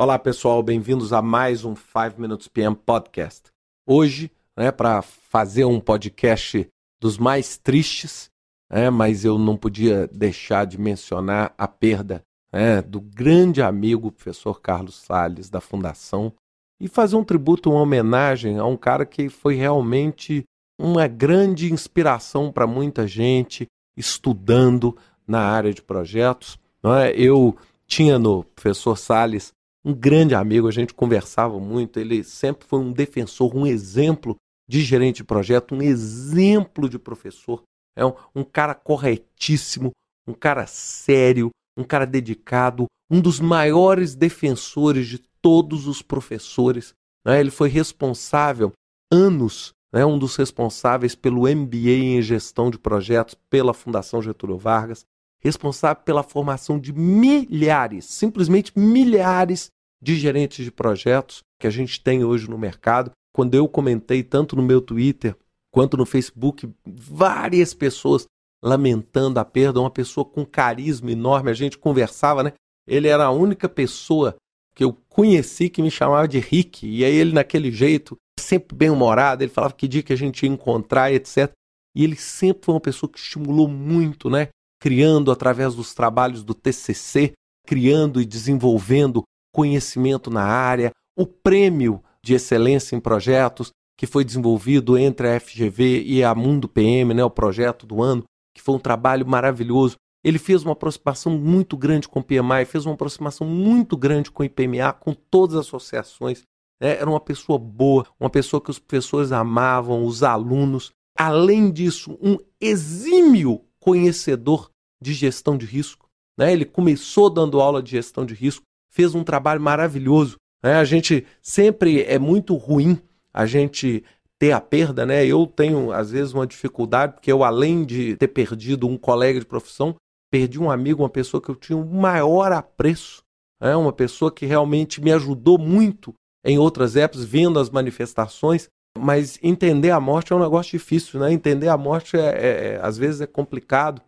Olá pessoal, bem-vindos a mais um 5 Minutes PM Podcast. Hoje, né, para fazer um podcast dos mais tristes, né, mas eu não podia deixar de mencionar a perda né, do grande amigo professor Carlos Sales da Fundação e fazer um tributo, uma homenagem a um cara que foi realmente uma grande inspiração para muita gente estudando na área de projetos. É? Eu tinha no professor Sales um grande amigo, a gente conversava muito, ele sempre foi um defensor, um exemplo de gerente de projeto, um exemplo de professor. É um, um cara corretíssimo, um cara sério, um cara dedicado, um dos maiores defensores de todos os professores. Né? Ele foi responsável anos, né? um dos responsáveis pelo MBA em gestão de projetos pela Fundação Getúlio Vargas responsável pela formação de milhares, simplesmente milhares de gerentes de projetos que a gente tem hoje no mercado. Quando eu comentei tanto no meu Twitter quanto no Facebook, várias pessoas lamentando a perda, uma pessoa com carisma enorme, a gente conversava, né? Ele era a única pessoa que eu conheci que me chamava de Rick, e aí ele naquele jeito, sempre bem-humorado, ele falava que dia que a gente ia encontrar, etc. E ele sempre foi uma pessoa que estimulou muito, né? criando através dos trabalhos do TCC, criando e desenvolvendo conhecimento na área, o prêmio de excelência em projetos que foi desenvolvido entre a FGV e a Mundo PM, né, o projeto do ano, que foi um trabalho maravilhoso. Ele fez uma aproximação muito grande com o PMI, fez uma aproximação muito grande com o IPMA, com todas as associações. Né? Era uma pessoa boa, uma pessoa que os professores amavam, os alunos. Além disso, um exímio conhecedor de gestão de risco. Né? Ele começou dando aula de gestão de risco, fez um trabalho maravilhoso. Né? A gente sempre é muito ruim a gente ter a perda, né? Eu tenho às vezes uma dificuldade porque eu além de ter perdido um colega de profissão, perdi um amigo, uma pessoa que eu tinha um maior apreço, né? Uma pessoa que realmente me ajudou muito em outras épocas, vendo as manifestações. Mas entender a morte é um negócio difícil, né? Entender a morte é, é, é às vezes é complicado.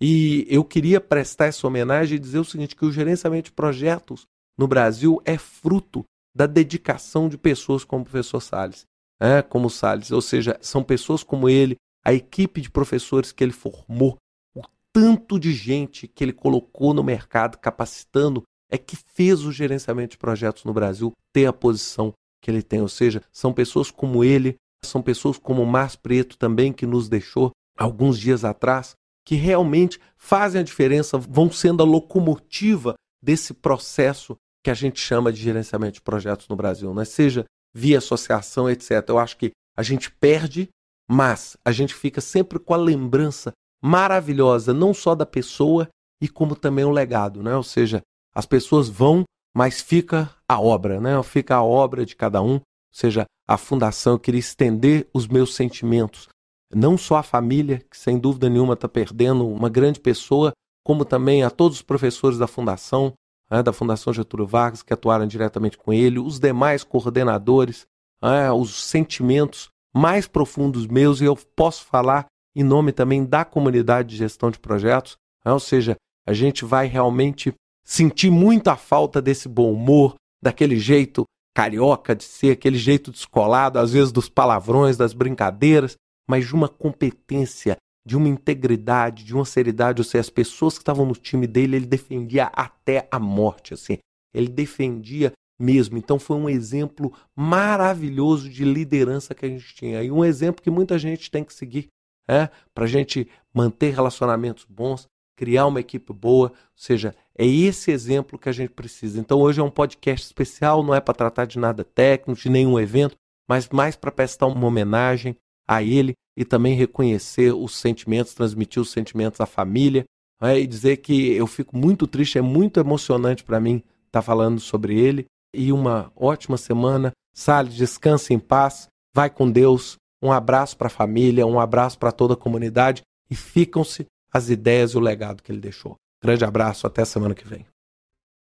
E eu queria prestar essa homenagem e dizer o seguinte: que o gerenciamento de projetos no Brasil é fruto da dedicação de pessoas como o professor Salles, né? como Salles, ou seja, são pessoas como ele, a equipe de professores que ele formou, o tanto de gente que ele colocou no mercado capacitando é que fez o gerenciamento de projetos no Brasil ter a posição que ele tem, ou seja, são pessoas como ele, são pessoas como o Márcio Preto também que nos deixou alguns dias atrás, que realmente fazem a diferença, vão sendo a locomotiva desse processo que a gente chama de gerenciamento de projetos no Brasil, né? seja via associação, etc. Eu acho que a gente perde, mas a gente fica sempre com a lembrança maravilhosa, não só da pessoa, e como também o legado, né? Ou seja, as pessoas vão, mas fica a obra, né? Fica a obra de cada um. Ou seja, a fundação, eu queria estender os meus sentimentos não só a família, que sem dúvida nenhuma está perdendo uma grande pessoa, como também a todos os professores da Fundação, né, da Fundação Getúlio Vargas, que atuaram diretamente com ele, os demais coordenadores, né, os sentimentos mais profundos meus, e eu posso falar em nome também da comunidade de gestão de projetos, né, ou seja, a gente vai realmente sentir muito a falta desse bom humor, daquele jeito carioca de ser, aquele jeito descolado, às vezes dos palavrões, das brincadeiras, mas de uma competência, de uma integridade, de uma seriedade. Ou seja, as pessoas que estavam no time dele, ele defendia até a morte, assim. Ele defendia mesmo. Então foi um exemplo maravilhoso de liderança que a gente tinha. E um exemplo que muita gente tem que seguir, é, para a gente manter relacionamentos bons, criar uma equipe boa. Ou seja, é esse exemplo que a gente precisa. Então hoje é um podcast especial, não é para tratar de nada técnico, de nenhum evento, mas mais para prestar uma homenagem a ele e também reconhecer os sentimentos, transmitir os sentimentos à família né? e dizer que eu fico muito triste, é muito emocionante para mim estar tá falando sobre ele. E uma ótima semana. Salles, descanse em paz, vai com Deus. Um abraço para a família, um abraço para toda a comunidade e ficam-se as ideias e o legado que ele deixou. Grande abraço, até semana que vem.